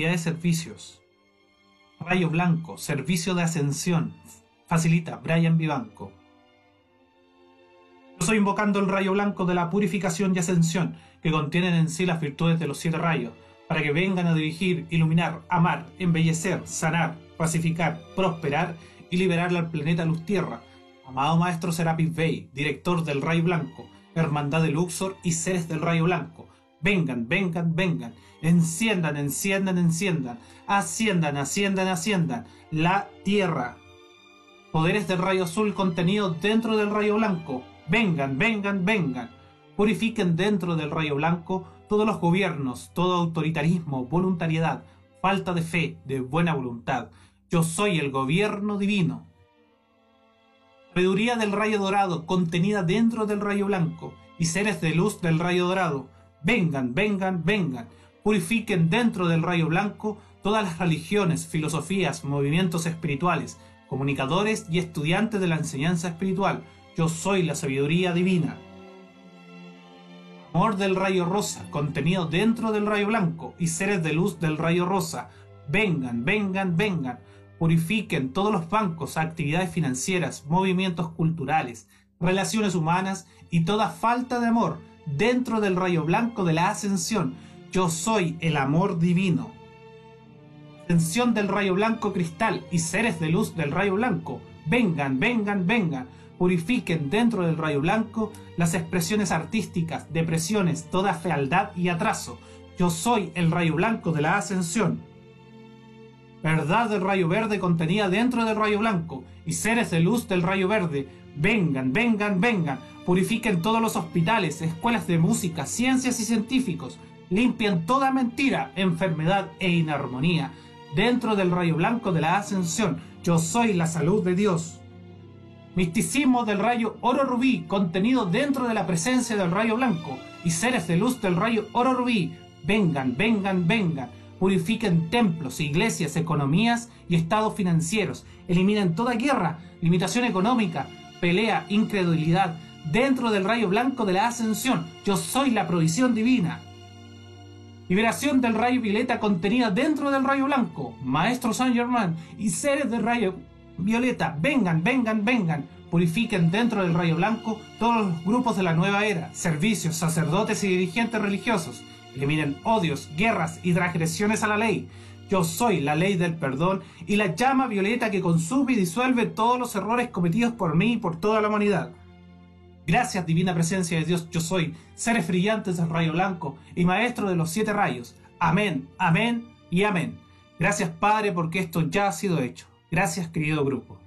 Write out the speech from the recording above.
de servicios. Rayo Blanco, servicio de ascensión. Facilita Brian Vivanco. Yo estoy invocando el rayo blanco de la purificación y ascensión, que contienen en sí las virtudes de los siete rayos, para que vengan a dirigir, iluminar, amar, embellecer, sanar, pacificar, prosperar y liberar al planeta Luz Tierra. Amado Maestro Serapis Bey, director del Rayo Blanco, Hermandad de Luxor y seres del Rayo Blanco, vengan, vengan, vengan, enciendan, enciendan, enciendan, asciendan, asciendan, asciendan la Tierra. Poderes del Rayo Azul contenidos dentro del Rayo Blanco, vengan, vengan, vengan. Purifiquen dentro del Rayo Blanco todos los gobiernos, todo autoritarismo, voluntariedad, falta de fe, de buena voluntad. Yo soy el gobierno divino. Sabiduría del rayo dorado contenida dentro del rayo blanco y seres de luz del rayo dorado. Vengan, vengan, vengan. Purifiquen dentro del rayo blanco todas las religiones, filosofías, movimientos espirituales, comunicadores y estudiantes de la enseñanza espiritual. Yo soy la sabiduría divina amor del rayo rosa, contenido dentro del rayo blanco, y seres de luz del rayo rosa. Vengan, vengan, vengan. Purifiquen todos los bancos, actividades financieras, movimientos culturales, relaciones humanas y toda falta de amor dentro del rayo blanco de la ascensión. Yo soy el amor divino. Ascensión del rayo blanco cristal y seres de luz del rayo blanco. Vengan, vengan, vengan purifiquen dentro del rayo blanco las expresiones artísticas, depresiones, toda fealdad y atraso. Yo soy el rayo blanco de la ascensión. Verdad del rayo verde contenida dentro del rayo blanco y seres de luz del rayo verde. Vengan, vengan, vengan. Purifiquen todos los hospitales, escuelas de música, ciencias y científicos. Limpian toda mentira, enfermedad e inarmonía. Dentro del rayo blanco de la ascensión, yo soy la salud de Dios. Misticismo del rayo oro rubí contenido dentro de la presencia del rayo blanco y seres de luz del rayo oro rubí. Vengan, vengan, vengan. Purifiquen templos, iglesias, economías y estados financieros. Eliminen toda guerra, limitación económica, pelea, incredulidad. Dentro del rayo blanco de la ascensión, yo soy la provisión divina. Liberación del rayo violeta contenida dentro del rayo blanco. Maestro Saint Germain y seres del rayo Violeta, vengan, vengan, vengan. Purifiquen dentro del rayo blanco todos los grupos de la nueva era, servicios, sacerdotes y dirigentes religiosos. Eliminen odios, guerras y transgresiones a la ley. Yo soy la ley del perdón y la llama violeta que consume y disuelve todos los errores cometidos por mí y por toda la humanidad. Gracias, divina presencia de Dios, yo soy, seres brillantes del rayo blanco y maestro de los siete rayos. Amén, amén y amén. Gracias, Padre, porque esto ya ha sido hecho. Gracias, querido grupo.